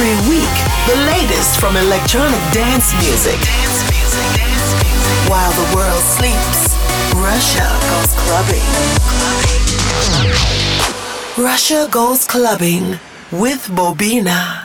every week the latest from electronic dance music. Dance, music, dance music. While the world sleeps, Russia goes clubbing. clubbing. Russia goes clubbing with Bobina.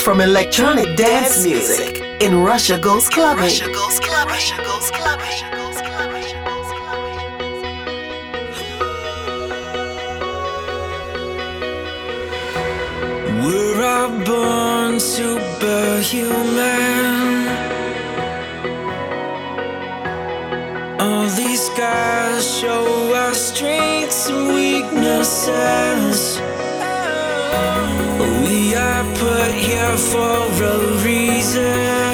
Latest from electronic dance music in Russia Goes Clubbing. Russia Goes Clubbing. Russia Goes Clubbing. We're all born superhuman. All these scars show our strengths and weaknesses. Here for a reason.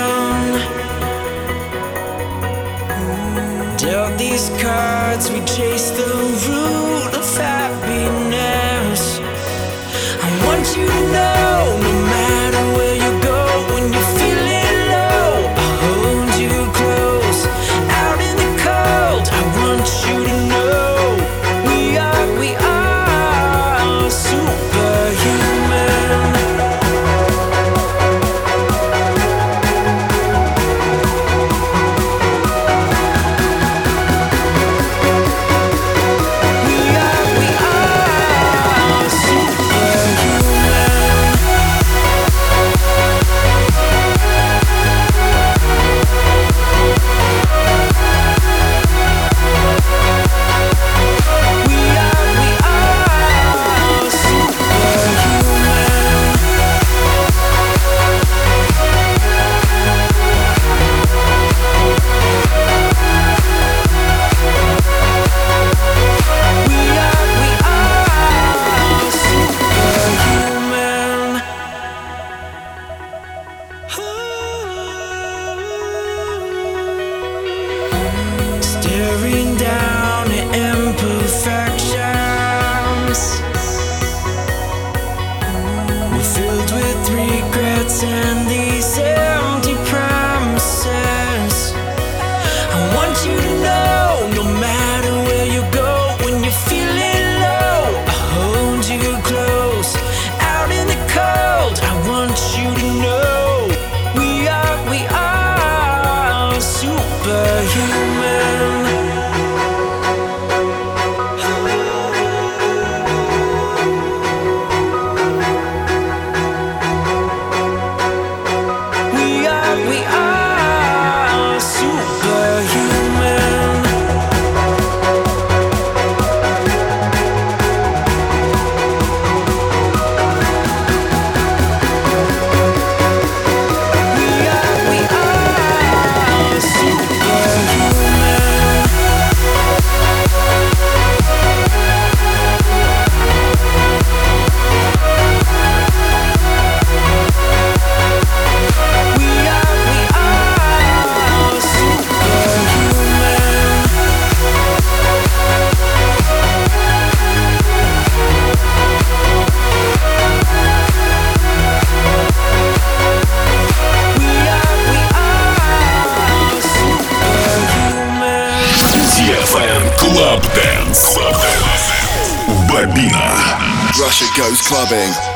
Clubbing.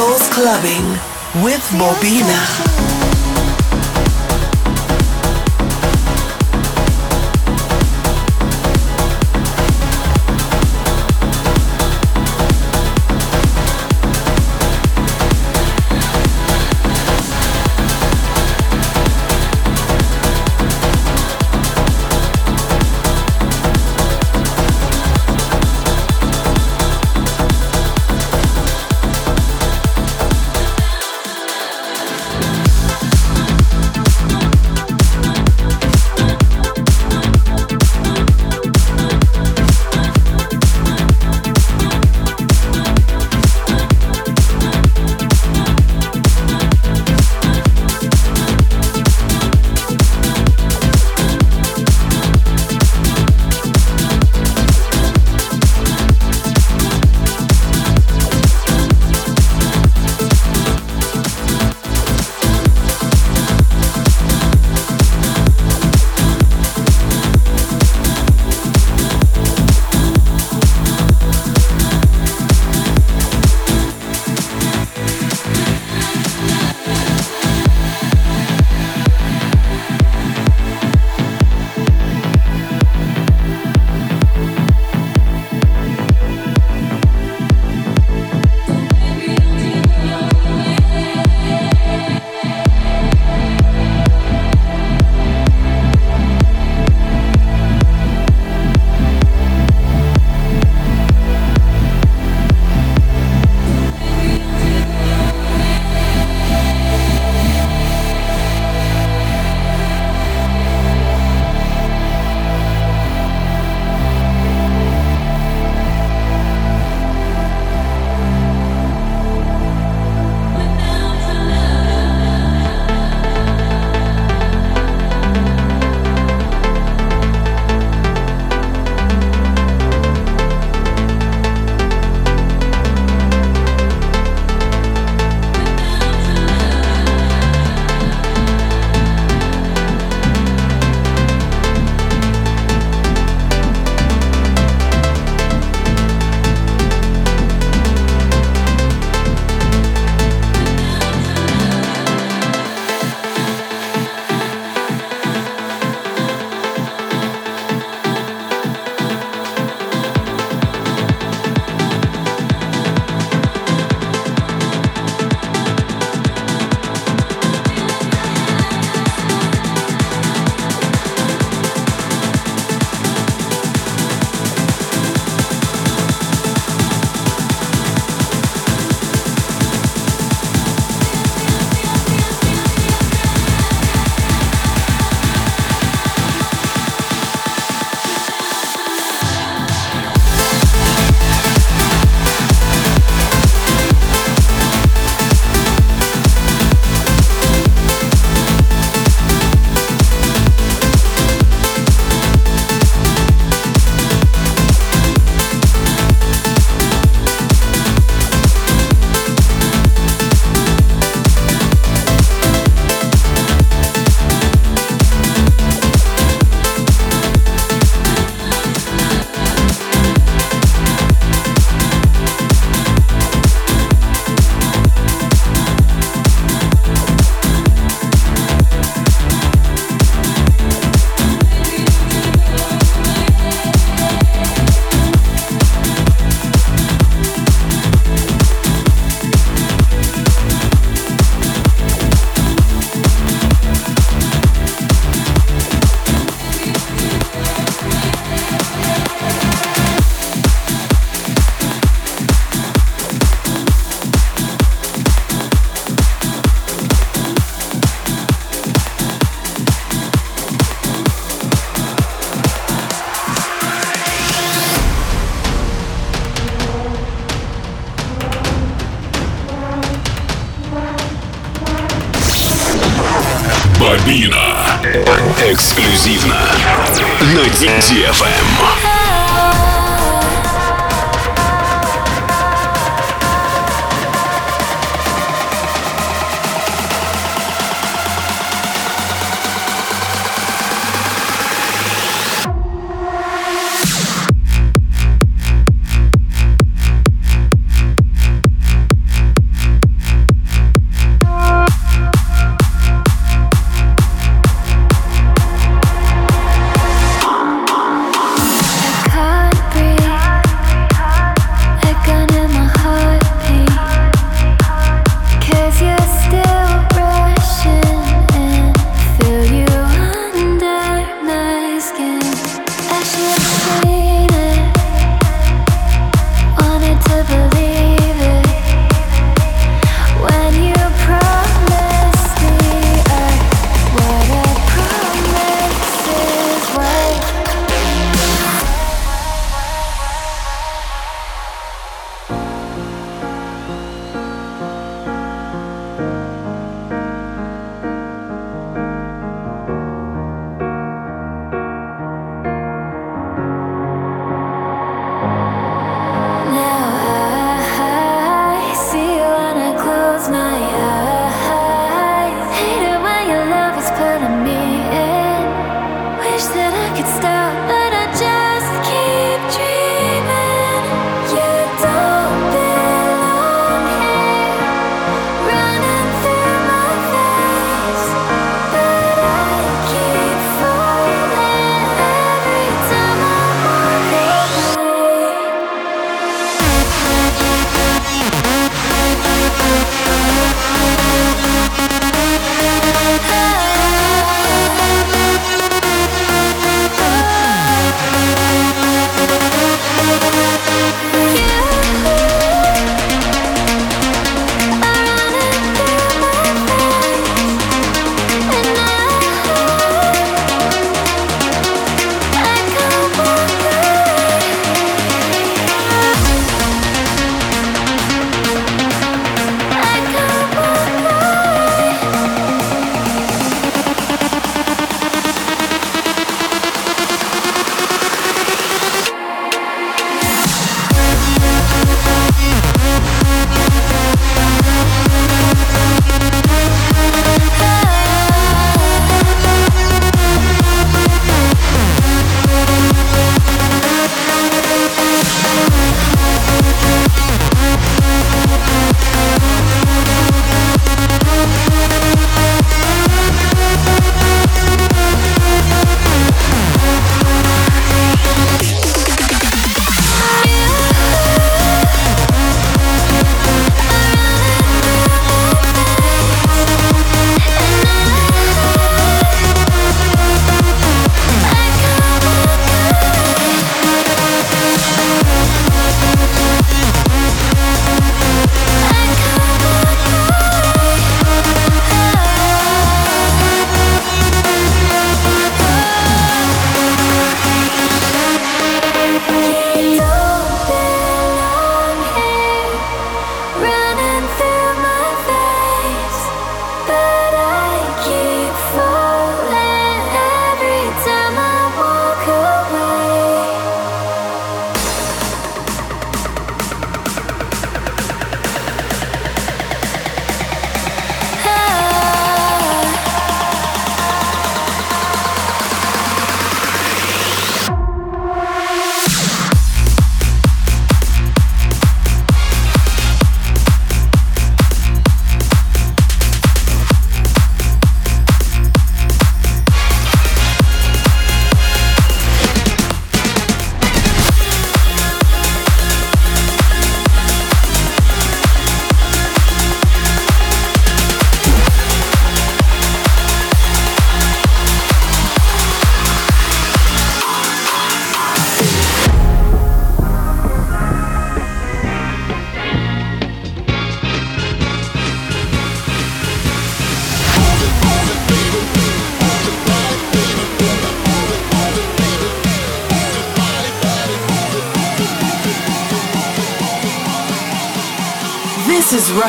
Goes Clubbing with Bobina.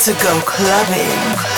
To go clubbing.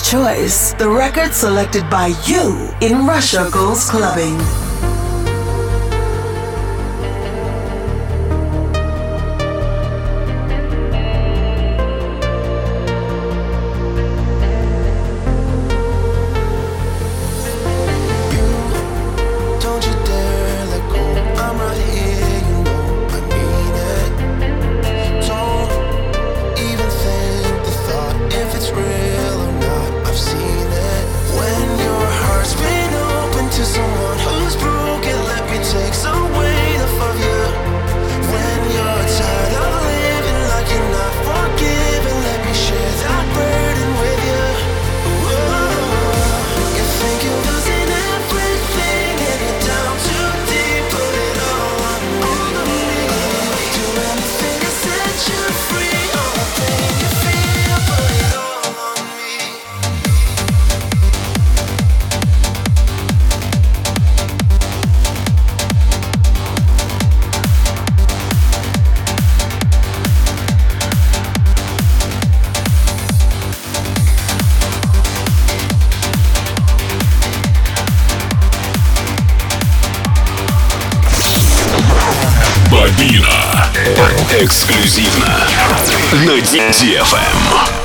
Choice, the record selected by you in Russia Goes Clubbing. DFM.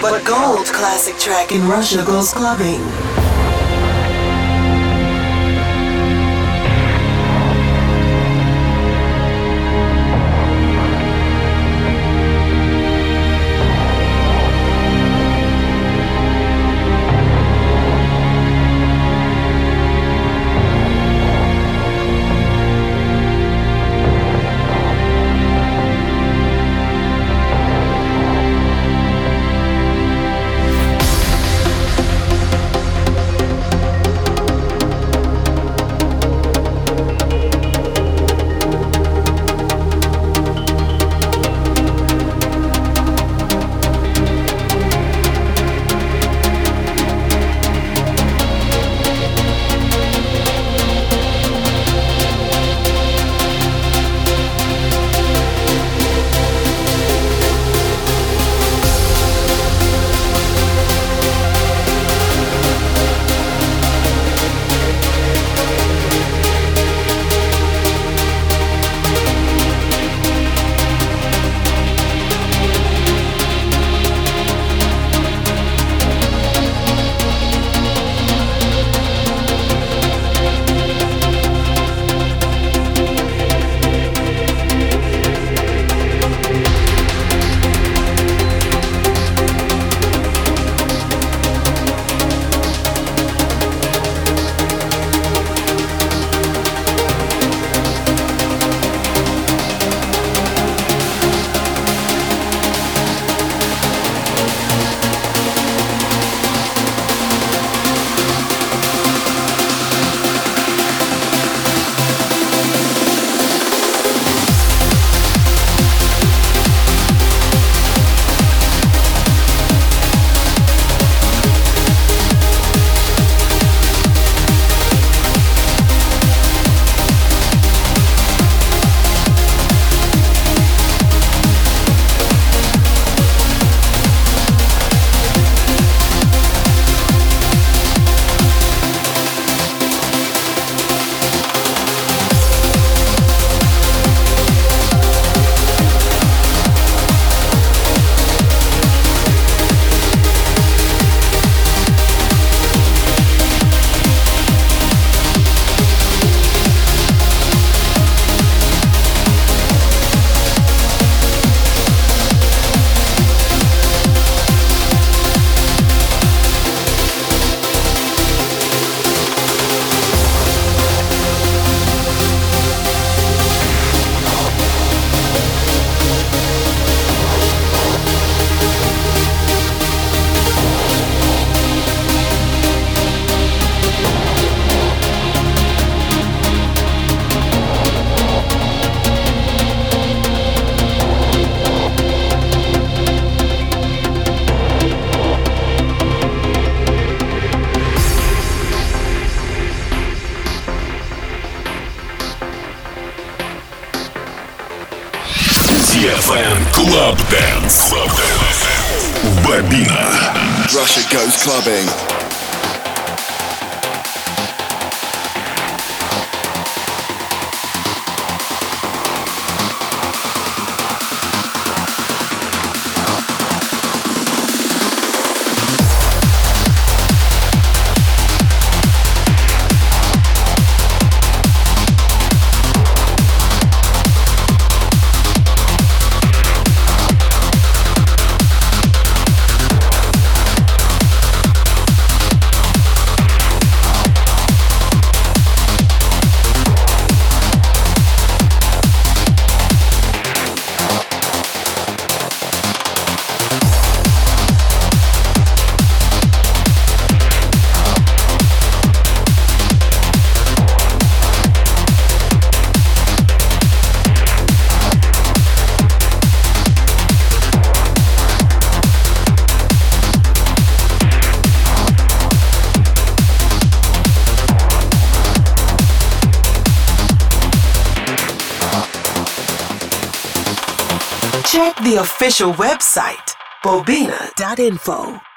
But gold classic track in Russia Goes Clubbing. Clubbing. Official website, bobina.info.